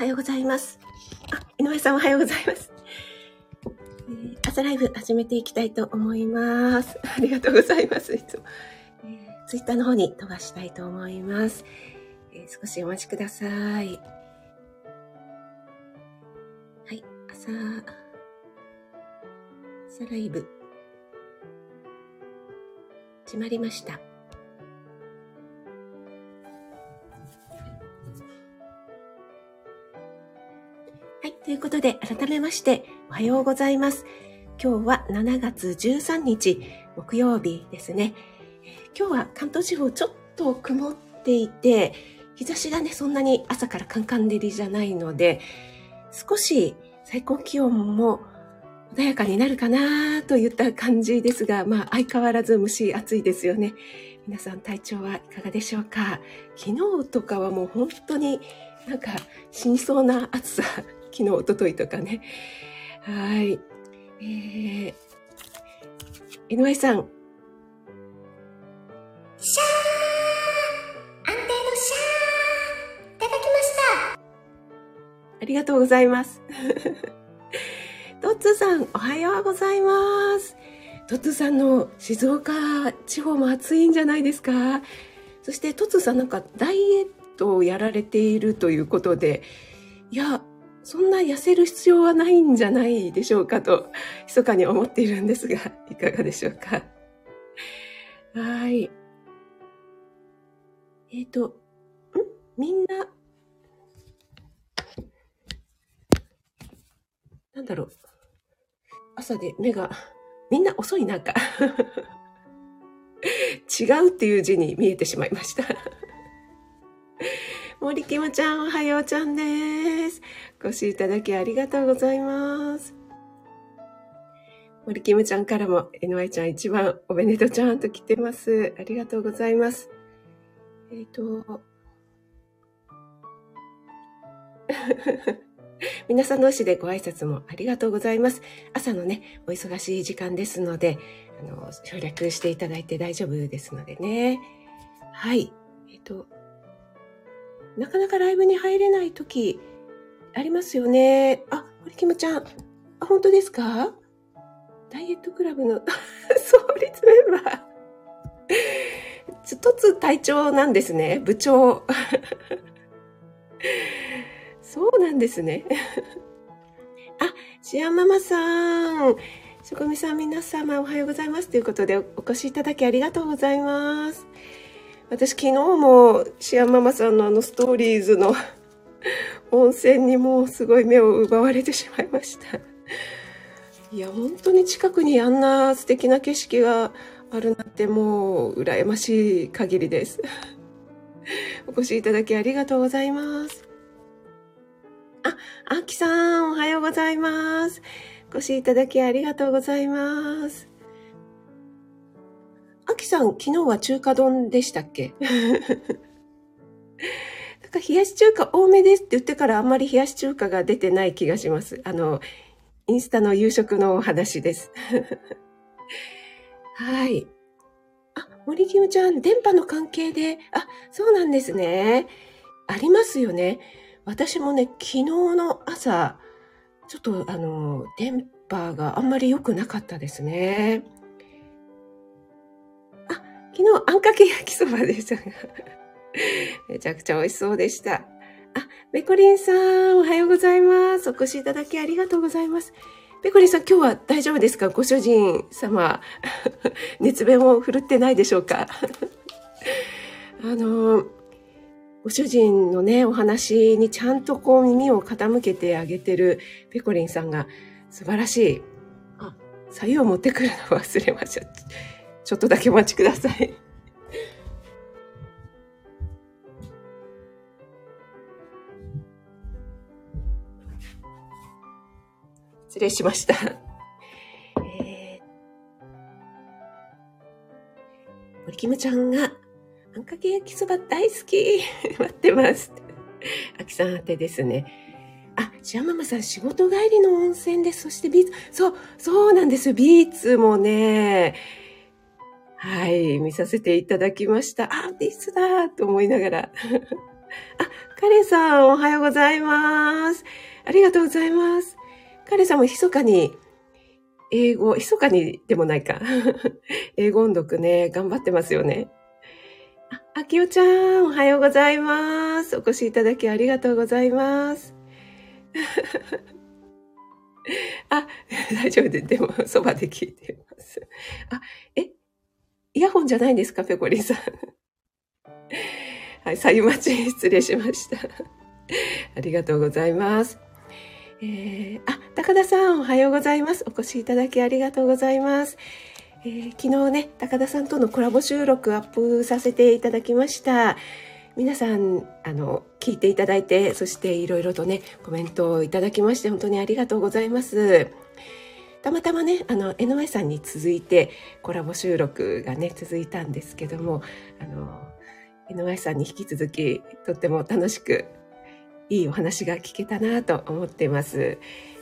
はようございます。あ、井上さんおはようございます。えー、朝ライブ始めていきたいと思います。ありがとうございます。いつも。えー、ツイッターの方に飛ばしたいと思います。えー、少しお待ちください。はい、朝、朝ライブ、始まりました。ということで、改めまして、おはようございます。今日は7月13日、木曜日ですね。今日は関東地方ちょっと曇っていて、日差しがね、そんなに朝からカンカン照りじゃないので、少し最高気温も穏やかになるかなといった感じですが、まあ相変わらず蒸し暑いですよね。皆さん体調はいかがでしょうか？昨日とかはもう本当になんか死にそうな暑さ昨日、おとといとかね。はい。えー、井上さん。シャー安定のシャーいただきましたありがとうございます。トッツーさん、おはようございます。トッツーさんの静岡地方も暑いんじゃないですかそしてトッツーさんなんかダイエットをやられているということで、いや、そんな痩せる必要はないんじゃないでしょうかと、密かに思っているんですが、いかがでしょうか？はい。えっ、ー、と、ん？みんな、なんだろう。朝で目が、みんな遅いなんか。違うっていう字に見えてしまいました。森きむちゃん、おはようちゃんです。お越しいただきありがとうございます。森きむちゃんからも、NY ちゃん一番おめでとうちゃんと来てます。ありがとうございます。えっ、ー、と、皆さん同士でご挨拶もありがとうございます。朝のね、お忙しい時間ですので、あの、省略していただいて大丈夫ですのでね。はい。えっ、ー、と、なかなかライブに入れない時ありますよね。あ、堀キムちゃん。あ、本当ですか？ダイエットクラブの 創立メンバー。一つ隊長なんですね。部長。そうなんですね。あ、シアママさん。職味さん皆様おはようございます。ということでお越しいただきありがとうございます。私昨日もシアンママさんのあのストーリーズの 温泉にもうすごい目を奪われてしまいました。いや、本当に近くにあんな素敵な景色があるなんてもう羨ましい限りです。お越しいただきありがとうございます。あ、あきさん、おはようございます。お越しいただきありがとうございます。あきさん、昨日は中華丼でしたっけ？なんか冷やし中華多めですって言ってからあんまり冷やし中華が出てない気がします。あの、インスタの夕食のお話です。はい。あ、森キムちゃん、電波の関係で、あ、そうなんですね。ありますよね。私もね、昨日の朝、ちょっとあの、電波があんまり良くなかったですね。昨日、あんかけ焼きそばでしたが。めちゃくちゃ美味しそうでした。あ、ペコリンさん、おはようございます。お越しいただきありがとうございます。ペコリンさん、今日は大丈夫ですか？ご主人様。熱弁を振るってないでしょうか？あの、ご主人のね、お話にちゃんとこう耳を傾けてあげてるペコリンさんが素晴らしい。あ、左右を持ってくるの忘れました。ちょっとだけお待ちください。失礼しました。えー、森キムちゃんが、あんかけ焼きそば大好き 待ってます。あきさん宛てですね。あ、シアママさん仕事帰りの温泉です。そしてビーツ、そう、そうなんですよ。ビーツもね、はい、見させていただきました。あ、ビスだと思いながら。あ、カレンさん、おはようございます。ありがとうございます。カレンさんも密かに、英語、密かにでもないか。英語音読ね、頑張ってますよね。あ、あきおちゃん、おはようございます。お越しいただきありがとうございます。あ、大丈夫で、でも、そばで聞いてます。あ、え、イヤホンじゃないんですか、ペコリンさん。はい、さゆまち、失礼しました。ありがとうございます。えー、あ、高田さん、おはようございます。お越しいただきありがとうございます。えー、昨日ね、高田さんとのコラボ収録アップさせていただきました。皆さん、あの、聞いていただいて、そしていろいろとね、コメントをいただきまして、本当にありがとうございます。たまたまね、あの、NY さんに続いてコラボ収録がね、続いたんですけども、あの、NY さんに引き続き、とっても楽しく、いいお話が聞けたなと思っています。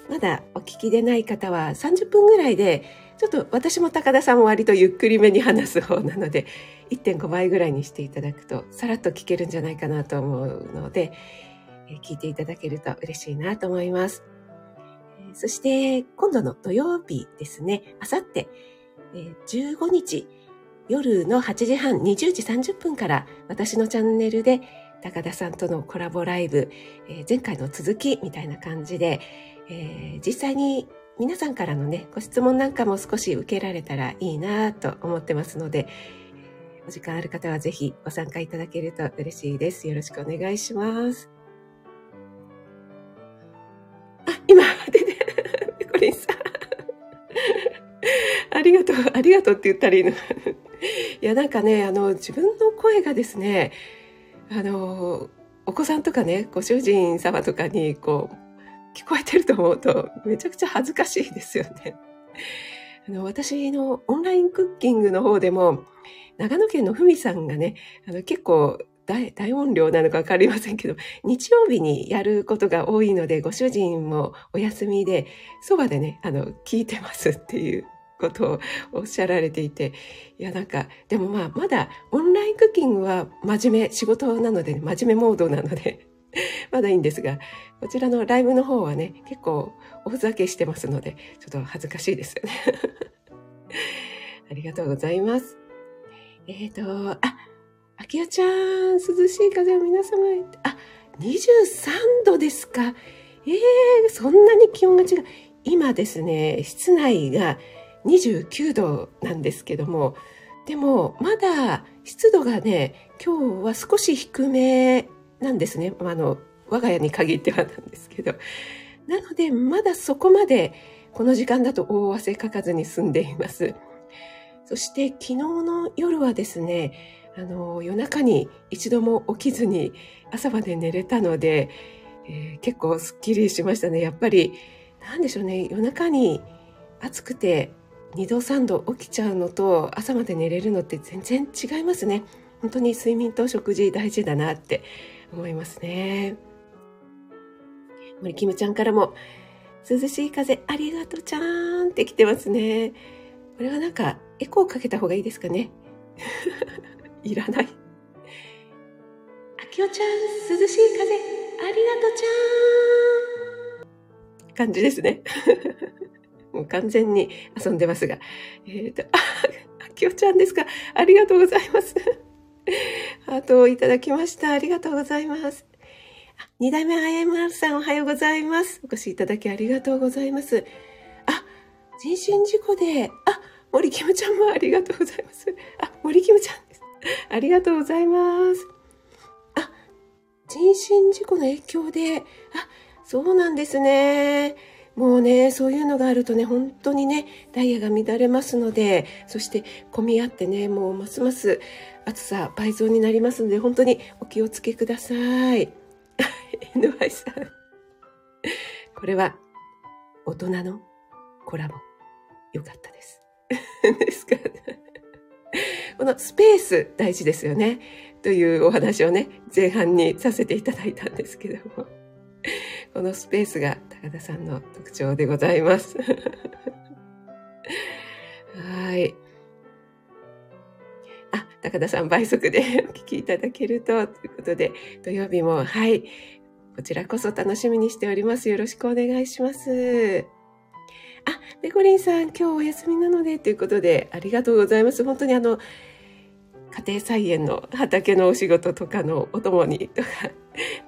まだお聞きでない方は30分ぐらいで、ちょっと私も高田さんも割とゆっくりめに話す方なので、1.5倍ぐらいにしていただくと、さらっと聞けるんじゃないかなと思うので、聞いていただけると嬉しいなと思います。そして、今度の土曜日ですね、あさって、15日、夜の8時半、20時30分から私のチャンネルで高田さんとのコラボライブ、えー、前回の続きみたいな感じで、えー、実際に皆さんからのね、ご質問なんかも少し受けられたらいいなと思ってますので、お時間ある方はぜひご参加いただけると嬉しいです。よろしくお願いします。あ、今、出て、ペコリンさん。ありがとう、ありがとうって言ったらいいの。いや、なんかね、あの、自分の声がですね、あの、お子さんとかね、ご主人様とかに、こう、聞こえてると思うと、めちゃくちゃ恥ずかしいですよね。あの、私のオンラインクッキングの方でも、長野県のふみさんがね、あの、結構大、音量なのかわかりませんけど、日曜日にやることが多いので、ご主人もお休みで、そばでね、あの、聞いてますっていうことをおっしゃられていて、いや、なんか、でもまあ、まだオンラインクッキングは真面目、仕事なので、ね、真面目モードなので、まだいいんですが、こちらのライブの方はね、結構おふざけしてますので、ちょっと恥ずかしいですよね。ありがとうございます。えっ、ー、と、あ、あきやちゃん、涼しい風を皆様あ、23度ですか。えー、そんなに気温が違う。今ですね、室内が29度なんですけども、でもまだ湿度がね、今日は少し低めなんですね。あの、我が家に限ってはなんですけど。なので、まだそこまでこの時間だと大汗かかずに済んでいます。そして昨日の夜はですね、あの、夜中に一度も起きずに朝まで寝れたので、えー、結構スッキリしましたね。やっぱり、なんでしょうね、夜中に暑くて2度3度起きちゃうのと朝まで寝れるのって全然違いますね。本当に睡眠と食事大事だなって思いますね。森キムちゃんからも、涼しい風ありがとうちゃーんって来てますね。これはなんかエコーかけた方がいいですかね。いらない。あきおちゃん、涼しい風ありがとうちゃーん感じですね。もう完全に遊んでますが。えっ、ー、と、あ、あきおちゃんですか。ありがとうございます。ハートをいただきました。ありがとうございます。二代目 IMR さんおはようございます。お越しいただきありがとうございます。あ、人身事故で、あ、森キムちゃんもありがとうございます。あ、森キムちゃん。ありがとうございます。あ、人身事故の影響で、あ、そうなんですね。もうね、そういうのがあるとね、本当にね、ダイヤが乱れますので、そして混み合ってね、もうますます暑さ倍増になりますので、本当にお気をつけください。NY さん。これは、大人のコラボ。よかったです。ですか、このスペース大事ですよね。というお話をね、前半にさせていただいたんですけども。このスペースが高田さんの特徴でございます。はい。あ、高田さん倍速でお聞きいただけると、ということで、土曜日も、はい、こちらこそ楽しみにしております。よろしくお願いします。あ、ペコリンさん、今日お休みなので、ということで、ありがとうございます。本当にあの、家庭菜園の畑のお仕事とかのお供にとか、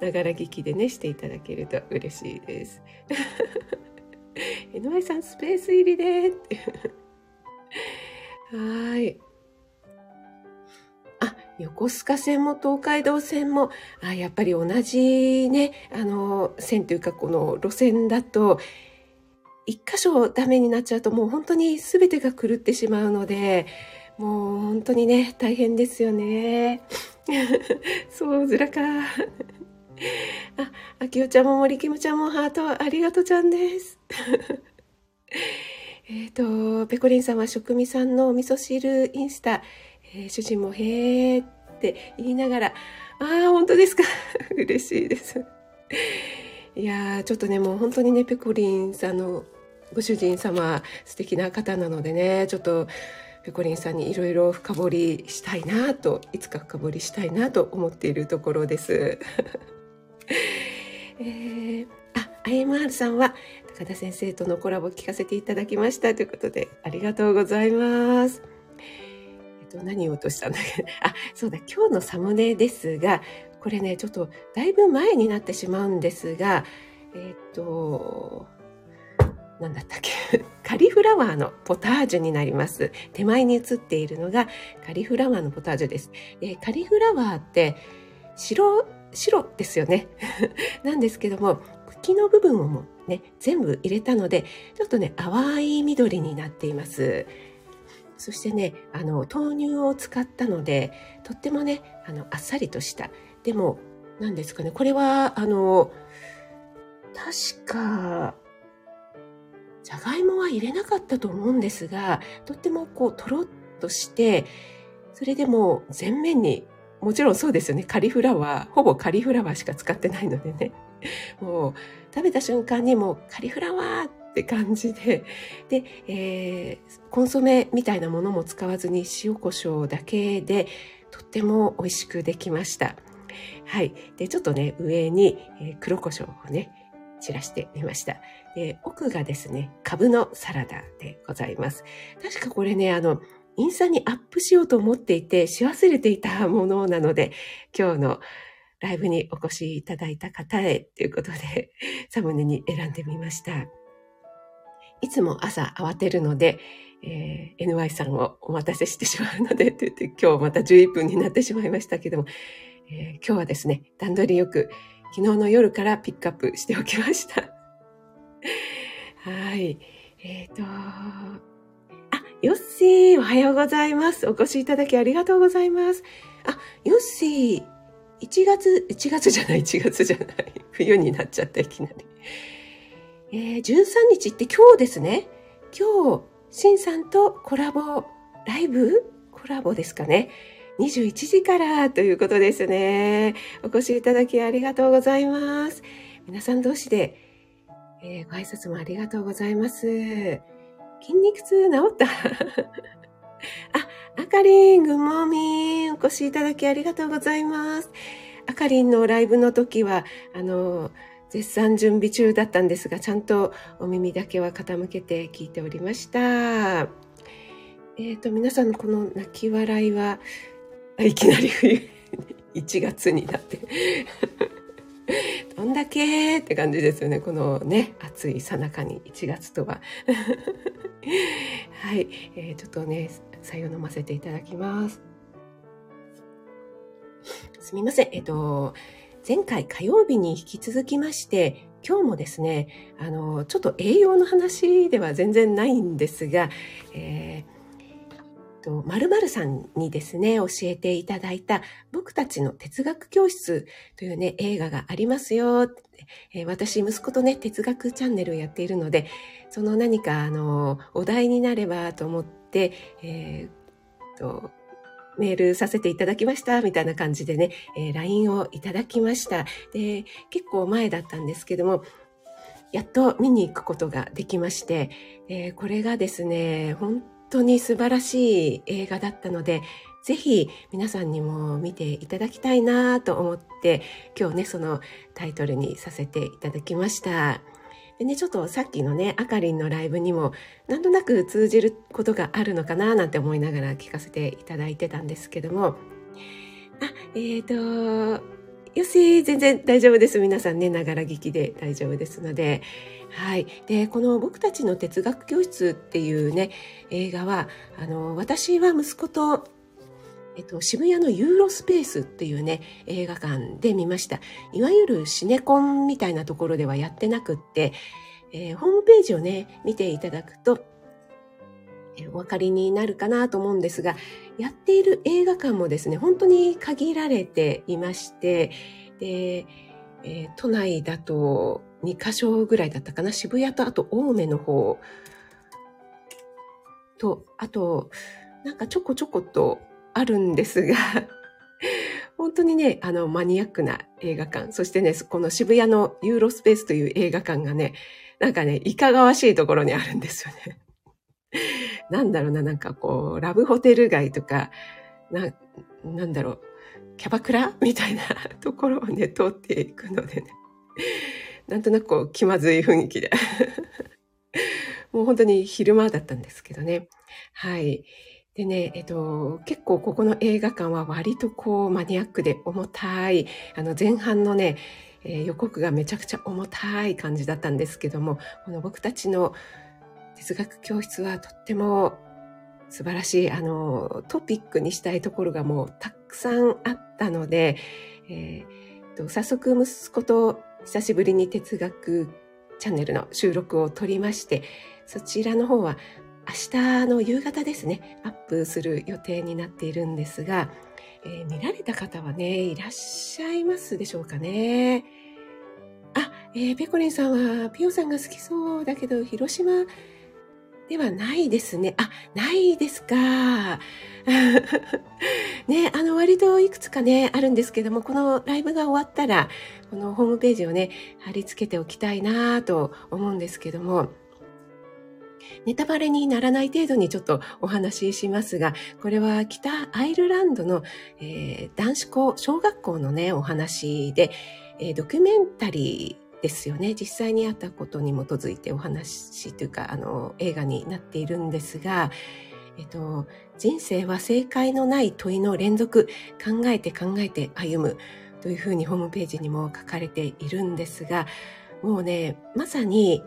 ながら聞きでね、していただけると嬉しいです。NY さん、スペース入りでって。はい。あ、横須賀線も東海道線も、あやっぱり同じね、あの、線というかこの路線だと、一箇所ダメになっちゃうともう本当に全てが狂ってしまうので、もう本当にね、大変ですよね。そう、ずらか。あ、あきおちゃんも森きむちゃんもハートありがとうちゃんです。えっと、ペコリンさんは食味さんのお味噌汁インスタ、えー、主人もへーって言いながら、ああ、本当ですか。嬉しいです。いやー、ちょっとね、もう本当にね、ペコリンさんのご主人様素敵な方なのでね、ちょっとペコリンさんにいろいろ深掘りしたいなと、いつか深掘りしたいなと思っているところです。えー、あ、IMR さんは高田先生とのコラボ聞かせていただきましたということでありがとうございます。えっと、何を落としたんだっけ？あ、そうだ、今日のサムネですが、これね、ちょっとだいぶ前になってしまうんですが、えっと、何だったっけ？カリフラワーのポタージュになります。手前に写っているのがカリフラワーのポタージュです。でカリフラワーって白白ですよね。なんですけども、茎の部分をもね、全部入れたので、ちょっとね、淡い緑になっています。そしてね、あの、豆乳を使ったので、とってもね、あの、あっさりとした。でも、何ですかね、これは、あの、確か、じゃがいもは入れなかったと思うんですが、とってもこう、とろっとして、それでも全面にもちろんそうですよね。カリフラワー、ほぼカリフラワーしか使ってないのでね。もう食べた瞬間にもうカリフラワーって感じで、で、えー、コンソメみたいなものも使わずに塩コショウだけでとっても美味しくできました。はい。で、ちょっとね、上に、えー、黒胡椒をね、散らしてみました。で、奥がですね、株のサラダでございます。確かこれね、あの、インスタにアップしようと思っていて、し忘れていたものなので、今日のライブにお越しいただいた方へということで、サムネに選んでみました。いつも朝慌てるので、えー、NY さんをお待たせしてしまうので、と言って今日また11分になってしまいましたけども、えー、今日はですね、段取りよく昨日の夜からピックアップしておきました。はい。えっ、ー、と、ヨッシー、おはようございます。お越しいただきありがとうございます。あ、ヨッシー、1月、1月じゃない、1月じゃない。冬になっちゃった、いきなり。えー、13日って今日ですね。今日、シンさんとコラボ、ライブ？コラボですかね。21時からということですね。お越しいただきありがとうございます。皆さん同士で、えー、ご挨拶もありがとうございます。筋肉痛治った？あ、あかりん、ぐもみお越しいただきありがとうございます。あかりんのライブの時は、あの、絶賛準備中だったんですが、ちゃんとお耳だけは傾けて聞いておりました。えっ、ー、と、皆さんのこの泣き笑いは、いきなり冬、1月になってけって感じですよね。このね、暑いさなかに1月とは。はい、えー、ちょっとね、さを飲ませていただきます。すみません。えっと、前回火曜日に引き続きまして、今日もですね、あの、ちょっと栄養の話では全然ないんですが、えーと、〇〇さんにですね、教えていただいた、僕たちの哲学教室というね、映画がありますよ。えー、私、息子とね、哲学チャンネルをやっているので、その何か、あの、お題になればと思って、えー、と、メールさせていただきました、みたいな感じでね、えー、LINE をいただきました。で、結構前だったんですけども、やっと見に行くことができまして、えー、これがですね、本当に素晴らしい映画だったので、ぜひ皆さんにも見ていただきたいなと思って今日ねそのタイトルにさせていただきました。でね、ちょっとさっきのね、あかりんのライブにも、なんとなく通じることがあるのかななんて思いながら聞かせていただいてたんですけども、あ、えっ、ー、と、よし、全然大丈夫です。皆さんね、ながら聞きで大丈夫ですので。はい。で、この僕たちの哲学教室っていうね、映画は、あの、私は息子と、えっと、渋谷のユーロスペースっていうね、映画館で見ました。いわゆるシネコンみたいなところではやってなくって、えー、ホームページをね、見ていただくと、お分かりになるかなと思うんですが、やっている映画館もですね、本当に限られていまして、で、えー、都内だと2カ所ぐらいだったかな、渋谷とあと青梅の方と、あと、なんかちょこちょことあるんですが、本当にね、あの、マニアックな映画館、そしてね、この渋谷のユーロスペースという映画館がね、なんかね、いかがわしいところにあるんですよね。なんだろうな、なんかこう、ラブホテル街とか、な、なんだろう、キャバクラみたいな ところをね、通っていくのでね、なんとなくこう、気まずい雰囲気で もう本当に昼間だったんですけどね。はい。でね、えっと、結構ここの映画館は割とこうマニアックで重たい、あの前半のね、えー、予告がめちゃくちゃ重たい感じだったんですけども、この僕たちの哲学教室はとっても素晴らしい、あの、トピックにしたいところがもうたくさんあったので、えー、と早速息子と久しぶりに哲学チャンネルの収録を撮りまして、そちらの方は明日の夕方ですね、アップする予定になっているんですが、えー、見られた方はね、いらっしゃいますでしょうかね。あ、えー、ペコリンさんはピオさんが好きそうだけど、広島ではないですね。あ、ないですか。ね、あの割といくつかね、あるんですけども、このライブが終わったら、このホームページをね、貼り付けておきたいなと思うんですけども、ネタバレにならない程度にちょっとお話ししますが、これは北アイルランドの、えー、男子校、小学校のね、お話で、えー、ドキュメンタリー、ですよね。実際にあったことに基づいてお話というか、あの、映画になっているんですが、えっと、人生は正解のない問いの連続、考えて考えて歩むというふうにホームページにも書かれているんですが、もうね、まさに、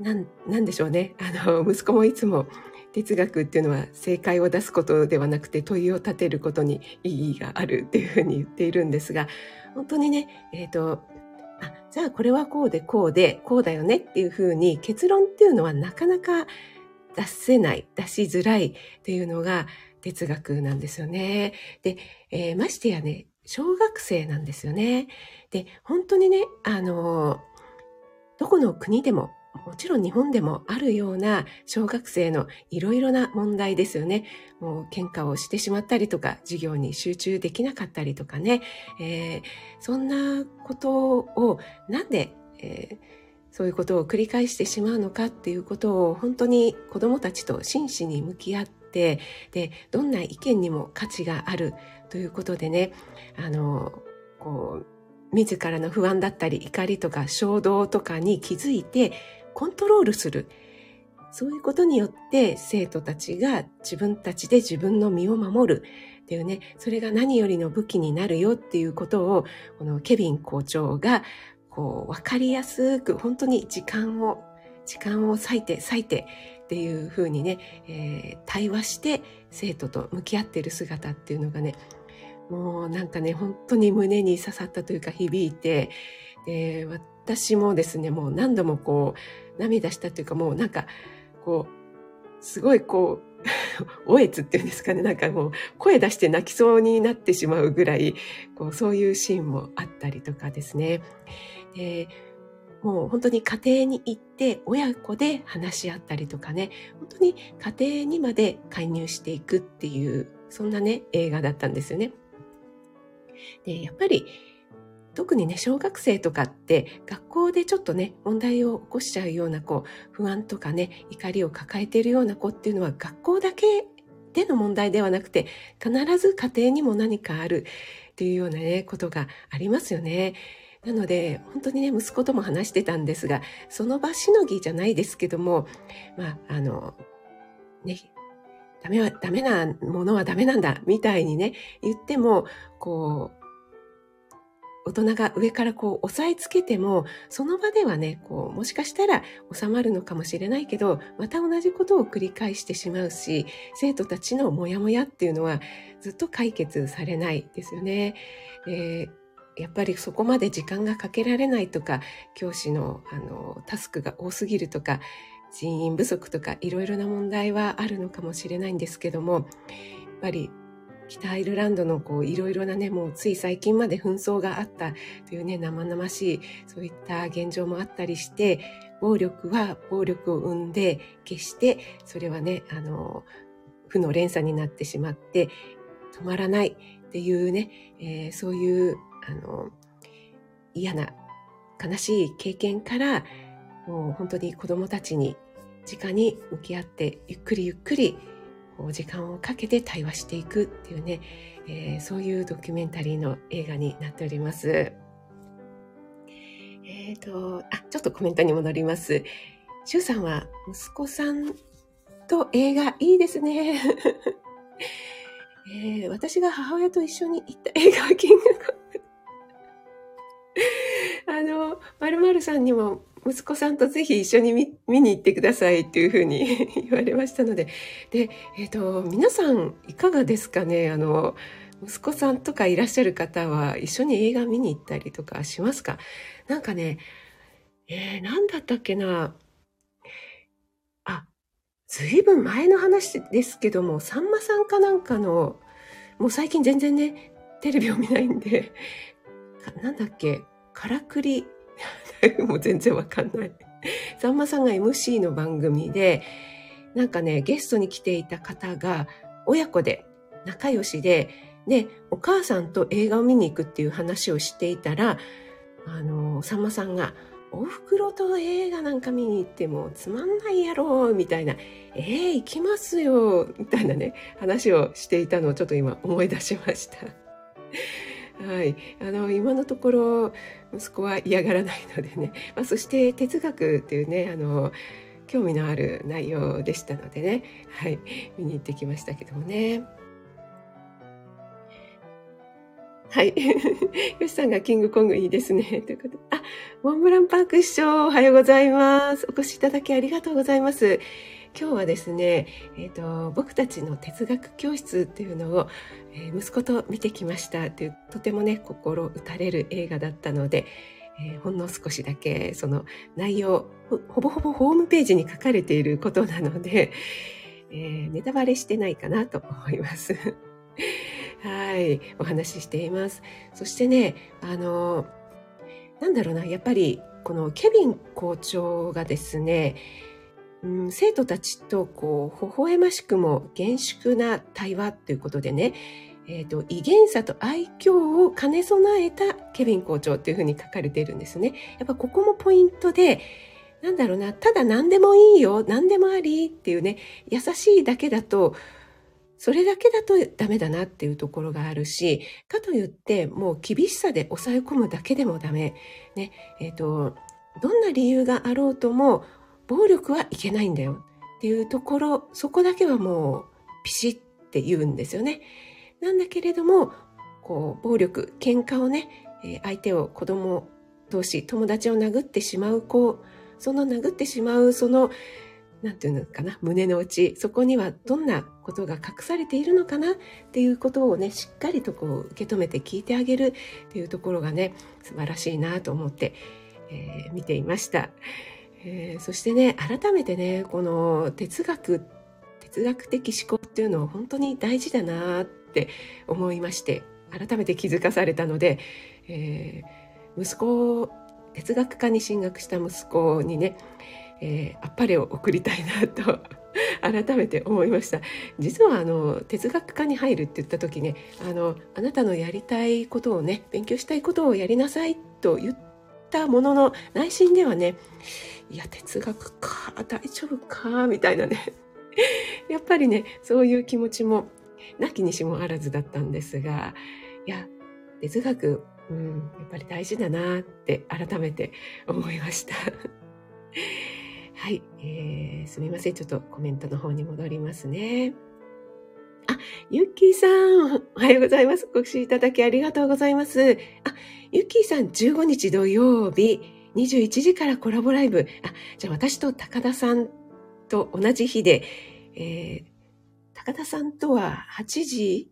なん、なんでしょうね。あの、息子もいつも哲学っていうのは正解を出すことではなくて問いを立てることに意義があるっていうふうに言っているんですが、本当にね、えっ、と、じゃあこれはこうでこうでこうだよねっていうふうに結論っていうのはなかなか出せない、出しづらいっていうのが哲学なんですよね。で、えー、ましてやね、小学生なんですよね。で、本当にね、あの、どこの国でももちろん日本でもあるような小学生のいろいろな問題ですよね。もう喧嘩をしてしまったりとか、授業に集中できなかったりとかね。えー、そんなことをなんで、えー、そういうことを繰り返してしまうのかっていうことを本当に子供たちと真摯に向き合って、で、どんな意見にも価値があるということでね、あの、こう、自らの不安だったり怒りとか衝動とかに気づいてコントロールする。そういうことによって生徒たちが自分たちで自分の身を守るっていうね、それが何よりの武器になるよっていうことを、このケビン校長が、こう、わかりやすく、本当に時間を、時間を割いて、割いてっていうふうにね、えー、対話して生徒と向き合っている姿っていうのがね、もうなんかね、本当に胸に刺さったというか響いて、で、私もですね、もう何度もこう、涙したというか、もうなんか、こう、すごいこう、おえつっていうんですかね、なんかもう声出して泣きそうになってしまうぐらい、こうそういうシーンもあったりとかですね。でもう本当に家庭に行って親子で話し合ったりとかね、本当に家庭にまで介入していくっていう、そんなね、映画だったんですよね。で、やっぱり特にね、小学生とかって学校でちょっとね、問題を起こしちゃうような子、不安とかね、怒りを抱えているような子っていうのは学校だけでの問題ではなくて、必ず家庭にも何かあるっていうようなね、ことがありますよね。なので、本当にね、息子とも話してたんですが、その場しのぎじゃないですけども、まあ、あの、ね、ダメは、ダメなものはダメなんだ、みたいにね、言っても、こう、大人が上からこう押さえつけても、その場ではね、こう、もしかしたら収まるのかもしれないけど、また同じことを繰り返してしまうし、生徒たちのモヤモヤっていうのはずっと解決されないですよね。えーやっぱりそこまで時間がかけられないとか、教師のあのタスクが多すぎるとか、人員不足とかいろいろな問題はあるのかもしれないんですけども、やっぱり北アイルランドのこういろいろなね、もうつい最近まで紛争があったというね、生々しいそういった現状もあったりして、暴力は暴力を生んで、決してそれはね、あの、負の連鎖になってしまって止まらないっていうね、えー、そういうあの嫌な悲しい経験からもう本当に子供たちに直に向き合ってゆっくりゆっくり時間をかけて対話していくっていうね、えー、そういうドキュメンタリーの映画になっております。えっ、ー、と、あ、ちょっとコメントに戻ります。シュウさんは息子さんと映画いいですね。えー、私が母親と一緒に行った映画はキングコング。あの、まるまるさんにも息子さんとぜひ一緒に見見に行ってくださいっていうふうに 言われましたので。で、えっ、ー、と、皆さんいかがですかね？あの、息子さんとかいらっしゃる方は一緒に映画見に行ったりとかしますか？なんかね、えー、何だったっけな？あ、ずいぶん前の話ですけども、さんまさんかなんかの、もう最近全然ね、テレビを見ないんで、なんだっけ、からくり もう全然わかんない。さんまさんが MC の番組で、なんかね、ゲストに来ていた方が親子で仲良しで、で、お母さんと映画を見に行くっていう話をしていたら、あの、さんまさんが、お袋と映画なんか見に行ってもつまんないやろ、みたいな、えー、行きますよ、みたいなね、話をしていたのをちょっと今思い出しました。はい。あの、今のところ、息子は嫌がらないのでね。まあ、そして哲学っていうね、あの、興味のある内容でしたのでね。はい。見に行ってきましたけどもね。はい。よしさんがキングコングいいですね。ということで。あ、モンブランパーク師匠、おはようございます。お越しいただきありがとうございます。今日はですね、えっ、ー、と、僕たちの哲学教室っていうのを、えー、息子と見てきましたっていう、とてもね、心打たれる映画だったので、えー、ほんの少しだけその内容ほぼほぼホームページに書かれていることなので、えー、ネタバレしてないかなと思います。はい、お話ししています。そしてね、あの、なんだろうな、やっぱりこのケビン校長がですね、うん、生徒たちとこう微笑ましくも厳粛な対話ということでね、えーと、威厳さと愛嬌を兼ね備えたケビン校長っていうふうに書かれているんですね。やっぱここもポイントで、なんだろうな、ただ何でもいいよ、何でもありっていうね、優しいだけだと、それだけだとダメだなっていうところがあるし、かといってもう厳しさで抑え込むだけでもダメ。ね、えっ、ー、と、どんな理由があろうとも暴力はいけないんだよっていうところ、そこだけはもうピシッって言うんですよね。なんだけれども、こう、暴力、喧嘩をね、相手を子供同士、友達を殴ってしまう子、その殴ってしまう、その、なんていうのかな、胸の内、そこにはどんなことが隠されているのかなっていうことをね、しっかりとこう受け止めて聞いてあげるっていうところがね、素晴らしいなと思って、えー、見ていました。えー、そしてね改めてねこの哲学哲学的思考っていうのは本当に大事だなって思いまして改めて気づかされたので、えー、息子哲学科に進学した息子にね、えー、あっぱれを送りたいなと 改めて思いました。実はあの哲学科に入るって言った時ねあのあなたのやりたいことをね勉強したいことをやりなさいと言ってたものの内心ではねいや、哲学か、大丈夫か、みたいなね。やっぱりね、そういう気持ちも、なきにしもあらずだったんですが、いや、哲学、うん、やっぱり大事だなって改めて思いました。はい、えー、すみません。ちょっとコメントの方に戻りますね。あ、ゆっきーさん、おはようございます。ご視聴いただきありがとうございます。あ、ゆっきーさん、15日土曜日、21時からコラボライブ。あ、じゃあ私と高田さんと同じ日で、えー、高田さんとは8時？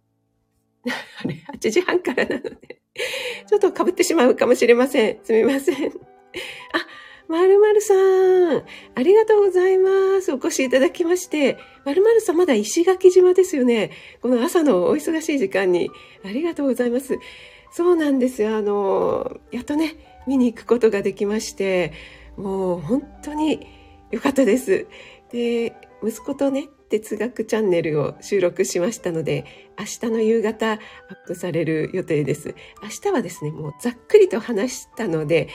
あれ、8時半からなのでちょっと被ってしまうかもしれません。すみません。あ、まるまるさん、ありがとうございます。お越しいただきまして。まるまるさんまだ石垣島ですよね。この朝のお忙しい時間に。ありがとうございます。そうなんですよ。あの、やっとね、見に行くことができまして、もう本当に良かったです。で、息子とね、哲学チャンネルを収録しましたので、明日の夕方アップされる予定です。明日はですね、もうざっくりと話したので、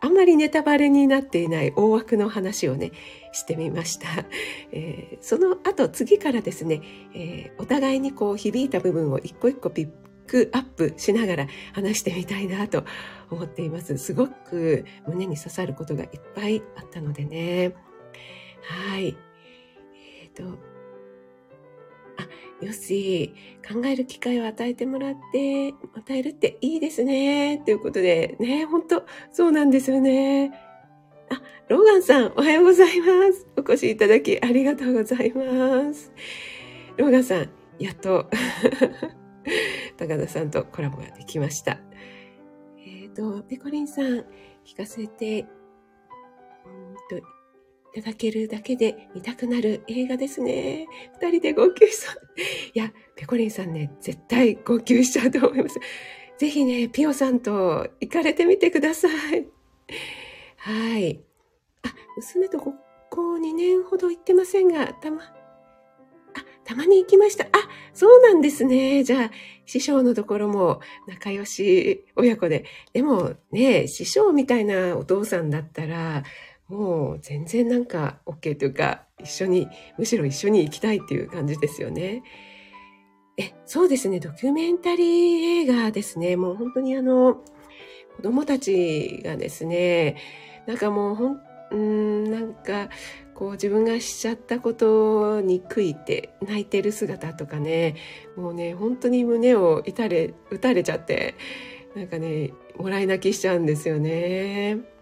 あんまりネタバレになっていない大枠の話をね、してみました。えー、その後、次からですね、えー、お互いにこう響いた部分を一個一個ピックアップしながら話してみたいなと思っています。すごく胸に刺さることがいっぱいあったのでね。はい。えっ、ー、と、よし、考える機会を与えてもらって、与えるっていいですね。ということで、ね、本当そうなんですよね。あ、ローガンさん、おはようございます。お越しいただきありがとうございます。ローガンさん、やっと 高田さんとコラボができました。えっ、ー、と、ペコリンさん、聞かせて、いただけるだけで見たくなる映画ですね。二人で号泣しそう。いや、ペコリンさんね、絶対号泣しちゃうと思います。ぜひね、ピオさんと行かれてみてください。はい。あ、娘とここ2年ほど行ってませんが、たま、あ、たまに行きました。あ、そうなんですね。じゃあ、師匠のところも仲良し親子で。でもね、師匠みたいなお父さんだったら、もう全然なんか OK というか、一緒に、むしろ一緒に行きたいっていう感じですよね。え、そうですね、ドキュメンタリー映画ですね。もう本当にあの、子供たちがですね、なんかもうほん、うんなんか、こう自分がしちゃったことに悔いて泣いてる姿とかね、もうね、本当に胸を打たれ、打たれちゃって、なんかね、もらい泣きしちゃうんですよね。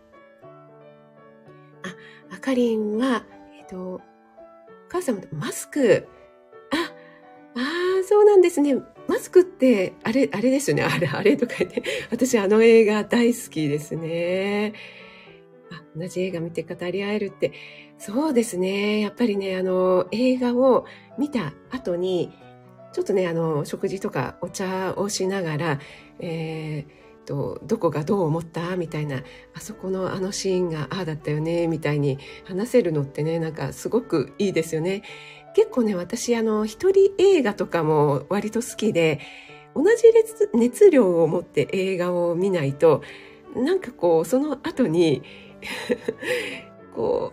あ、かりんは、えっ、ー、と、お母様とマスク。あ、ああ、そうなんですね。マスクって、あれ、あれですよね。あれ、あれとか言って。私、あの映画大好きですね。あ、同じ映画見て語り合えるって。そうですね。やっぱりね、あの、映画を見た後に、ちょっとね、あの、食事とかお茶をしながら、えーとどこがどう思った？みたいなあそこのあのシーンがああだったよねみたいに話せるのってねなんかすごくいいですよね。結構ね私あの一人映画とかも割と好きで同じ熱量を持って映画を見ないとなんかこうその後に こ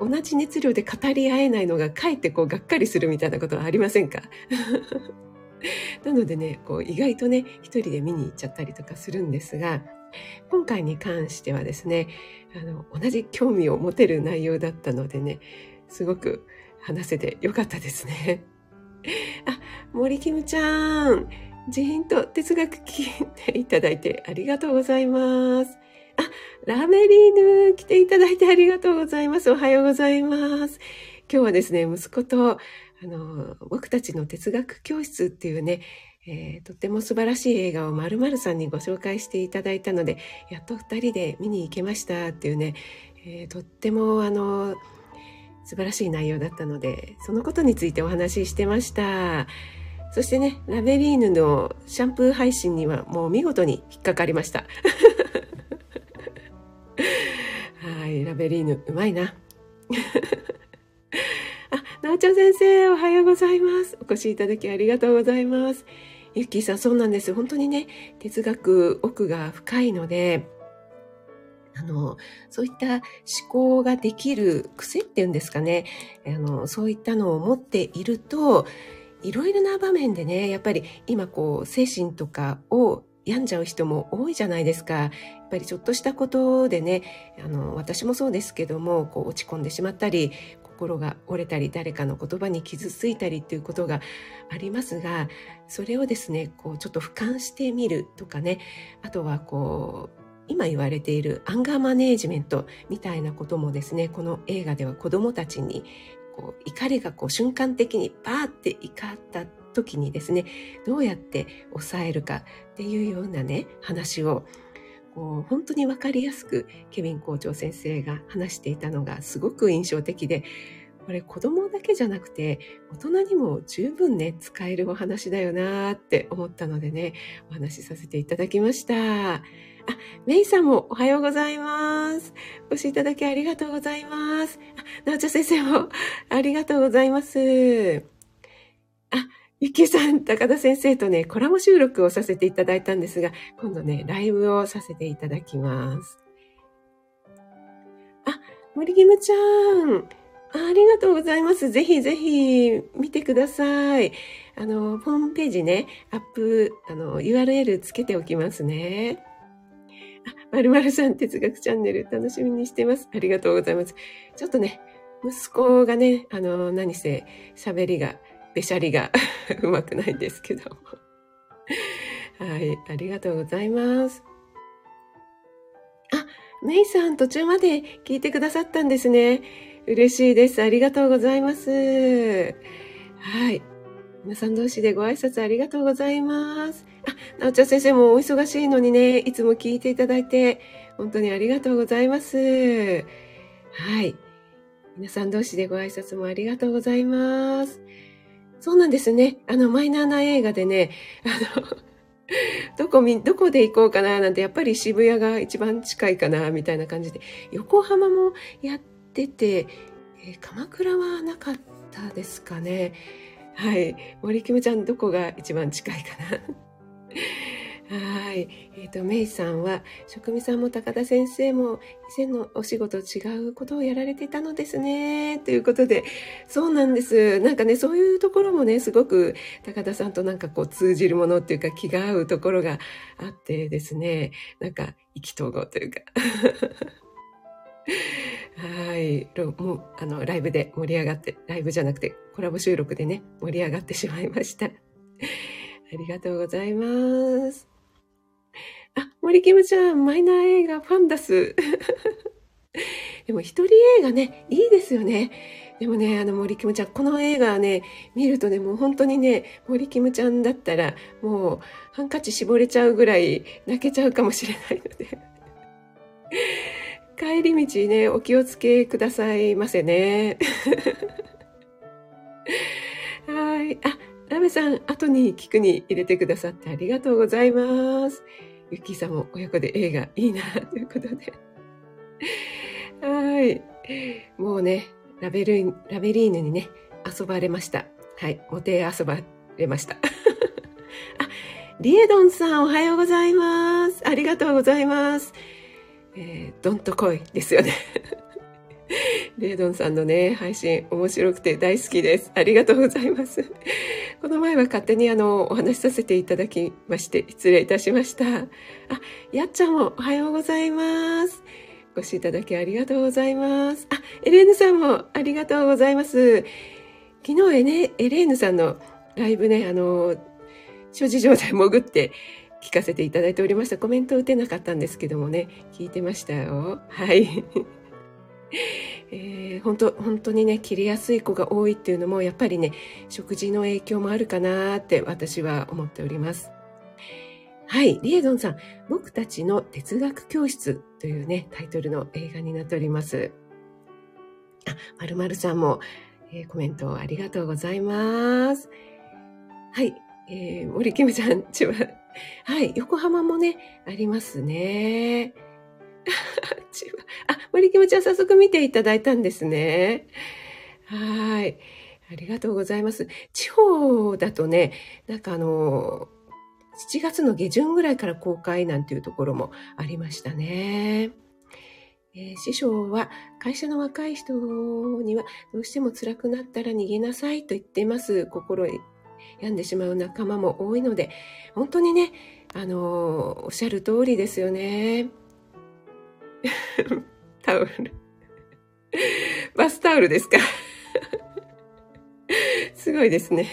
う同じ熱量で語り合えないのがかえってこうがっかりするみたいなことはありませんか？なのでね、こう意外とね、一人で見に行っちゃったりとかするんですが、今回に関してはですね、あの、同じ興味を持てる内容だったのでね、すごく話せてよかったですね。あ、森キムちゃん、ジーンと哲学聞いていただいてありがとうございます。あ、ラメリーヌ来ていただいてありがとうございます。おはようございます。今日はですね、息子とあの、僕たちの哲学教室っていうね、えー、とっても素晴らしい映画をまるまるさんにご紹介していただいたので、やっと二人で見に行けましたっていうね、えー、とってもあの、素晴らしい内容だったので、そのことについてお話ししてました。そしてね、ラベリーヌのシャンプー配信にはもう見事に引っかかりました。はい、ラベリーヌ、うまいな。なおちゃん先生、おはようございます。お越しいただきありがとうございます。ゆっきーさん、そうなんです。本当にね、哲学奥が深いので、あの、そういった思考ができる癖っていうんですかね。あの、そういったのを持っていると、いろいろな場面でね、やっぱり今こう、精神とかを病んじゃう人も多いじゃないですか。やっぱりちょっとしたことでね、あの、私もそうですけども、こう落ち込んでしまったり、心が折れたり、誰かの言葉に傷ついたりっていうことがありますが、それをですね、こうちょっと俯瞰してみるとかね、あとはこう、今言われているアンガーマネージメントみたいなこともですね、この映画では子供たちにこう怒りがこう瞬間的にバーって怒った時にですね、どうやって抑えるかっていうようなね、話をこう本当にわかりやすくケビン校長先生が話していたのがすごく印象的で、これ子供だけじゃなくて大人にも十分ね使えるお話だよなって思ったのでねお話しさせていただきましたあ、メイさんもおはようございます。お越しいただきありがとうございます。あ、なおちゃん先生もありがとうございます。あ、ゆきさん、高田先生とね、コラボ収録をさせていただいたんですが、今度ね、ライブをさせていただきます。あ、森ギムちゃん。ありがとうございます。ぜひぜひ見てください。あの、ホームページね、アップ、あの、URL つけておきますね。まるまるさん哲学チャンネル楽しみにしてます。ありがとうございます。ちょっとね、息子がね、あの、何せ喋りが、べしゃりが うまくないんですけども。はい、ありがとうございます。あ、メイさん途中まで聞いてくださったんですね。嬉しいです。ありがとうございます。はい。皆さん同士でご挨拶ありがとうございます。あ、なおちゃん先生もお忙しいのにね、いつも聞いていただいて、本当にありがとうございます。はい。皆さん同士でご挨拶もありがとうございます。そうなんですね。あの、マイナーな映画でね、あの、どこみ、どこで行こうかななんて、やっぱり渋谷が一番近いかな、みたいな感じで、横浜もやってて、えー、鎌倉はなかったですかね。はい。森キムちゃん、どこが一番近いかな？はい。えっ、ー、と、メイさんは、職味さんも高田先生も以前のお仕事違うことをやられていたのですね。ということで、そうなんです。なんかね、そういうところもね、すごく高田さんとなんかこう通じるものっていうか気が合うところがあってですね、なんか意気投合というか。はい。もう、あの、ライブで盛り上がって、ライブじゃなくてコラボ収録でね、盛り上がってしまいました。ありがとうございます。あ、森キムちゃん、マイナー映画ファンダス。でも一人映画ね、いいですよね。でもね、あの森キムちゃん、この映画ね、見るとね、もう本当にね、森キムちゃんだったら、もうハンカチ絞れちゃうぐらい泣けちゃうかもしれないので。帰り道ね、お気をつけくださいませね。はい。あ、ラメさん、後に聞くに入れてくださってありがとうございます。ゆきさんも親子で映画いいな、ということで。はい。もうね、ラベル、ラベリーヌにね、遊ばれました。はい。お手遊ばれました。あ、リエドンさんおはようございます。ありがとうございます。えー、どんと来いですよね。レードンさんのね、配信面白くて大好きです。ありがとうございます。この前は勝手にあの、お話しさせていただきまして、失礼いたしました。あ、やっちゃんもおはようございます。ご視聴いただきありがとうございます。あ、エレーヌさんもありがとうございます。昨日エネエレーヌさんのライブね、あの、諸事情で潜って聞かせていただいておりました。コメント打てなかったんですけどもね、聞いてましたよ。はい。えー、本当本当にね切れやすい子が多いっていうのもやっぱりね食事の影響もあるかなって私は思っております。はい、リエドンさん、僕たちの哲学教室というね、タイトルの映画になっております。あ、まるまるさんも、えー、コメントありがとうございます。はい、えー、森キムちゃんちは、はい、横浜もね、ありますね。あ、森キムちゃん早速見ていただいたんですね。はい。ありがとうございます。地方だとね、なんかあの、7月の下旬ぐらいから公開なんていうところもありましたね。えー、師匠は会社の若い人にはどうしても辛くなったら逃げなさいと言っています。心病んでしまう仲間も多いので、本当にね、あの、おっしゃる通りですよね。タオル。バスタオルですか？すごいですね。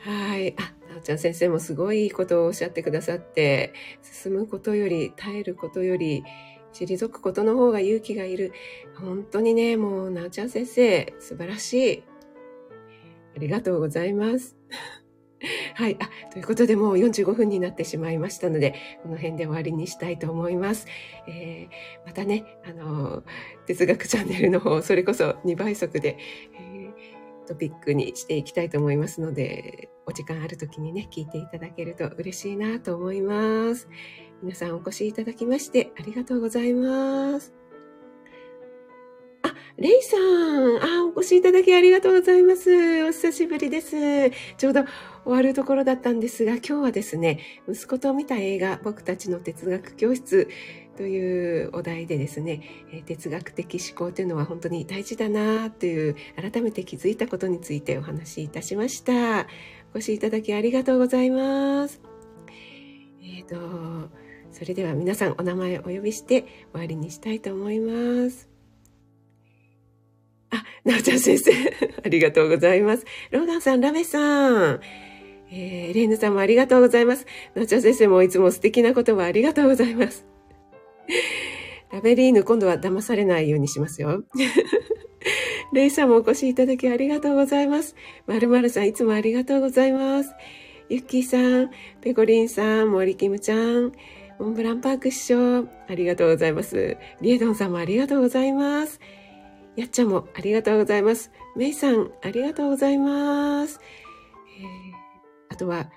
はい。あ、なおちゃん先生もすごいいいことをおっしゃってくださって、進むことより、耐えることより、退くことの方が勇気がいる。本当にね、もう、なおちゃん先生、素晴らしい。ありがとうございます。はい。あ、ということでもう45分になってしまいましたので、この辺で終わりにしたいと思います。えー、またね、あの、哲学チャンネルの方、それこそ2倍速で、えー、トピックにしていきたいと思いますので、お時間ある時にね、聞いていただけると嬉しいなと思います。皆さんお越しいただきましてありがとうございます。あ、レイさん。あ、お越しいただきありがとうございます。お久しぶりです。ちょうど終わるところだったんですが、今日はですね、息子と見た映画、僕たちの哲学教室というお題でですね、哲学的思考というのは本当に大事だなという、改めて気づいたことについてお話しいたしました。お越しいただきありがとうございます。えっ、ー、と、それでは皆さんお名前お呼びして終わりにしたいと思います。あ、なおちゃん先生、ありがとうございます。ローガンさん、ラメさん、えー、レイヌさんもありがとうございます。なおちゃん先生もいつも素敵な言葉ありがとうございます。ラベリーヌ、今度は騙されないようにしますよ。レイさんもお越しいただきありがとうございます。まるまるさん、いつもありがとうございます。ゆっきーさん、ペコリンさん、森キムちゃん、モンブランパーク師匠、ありがとうございます。リエドンさんもありがとうございます。やっちゃんもありがとうございます。めいさん、ありがとうございます。とは、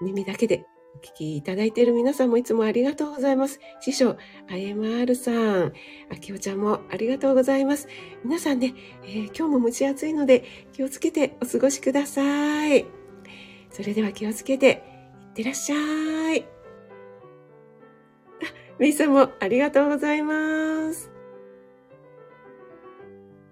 耳だけでお聞きいただいている皆さんもいつもありがとうございます。師匠、IMR さん、あきおちゃんもありがとうございます。皆さんね、えー、今日も蒸し暑いので気をつけてお過ごしください。それでは気をつけて、いってらっしゃい。めいさんもありがとうございます。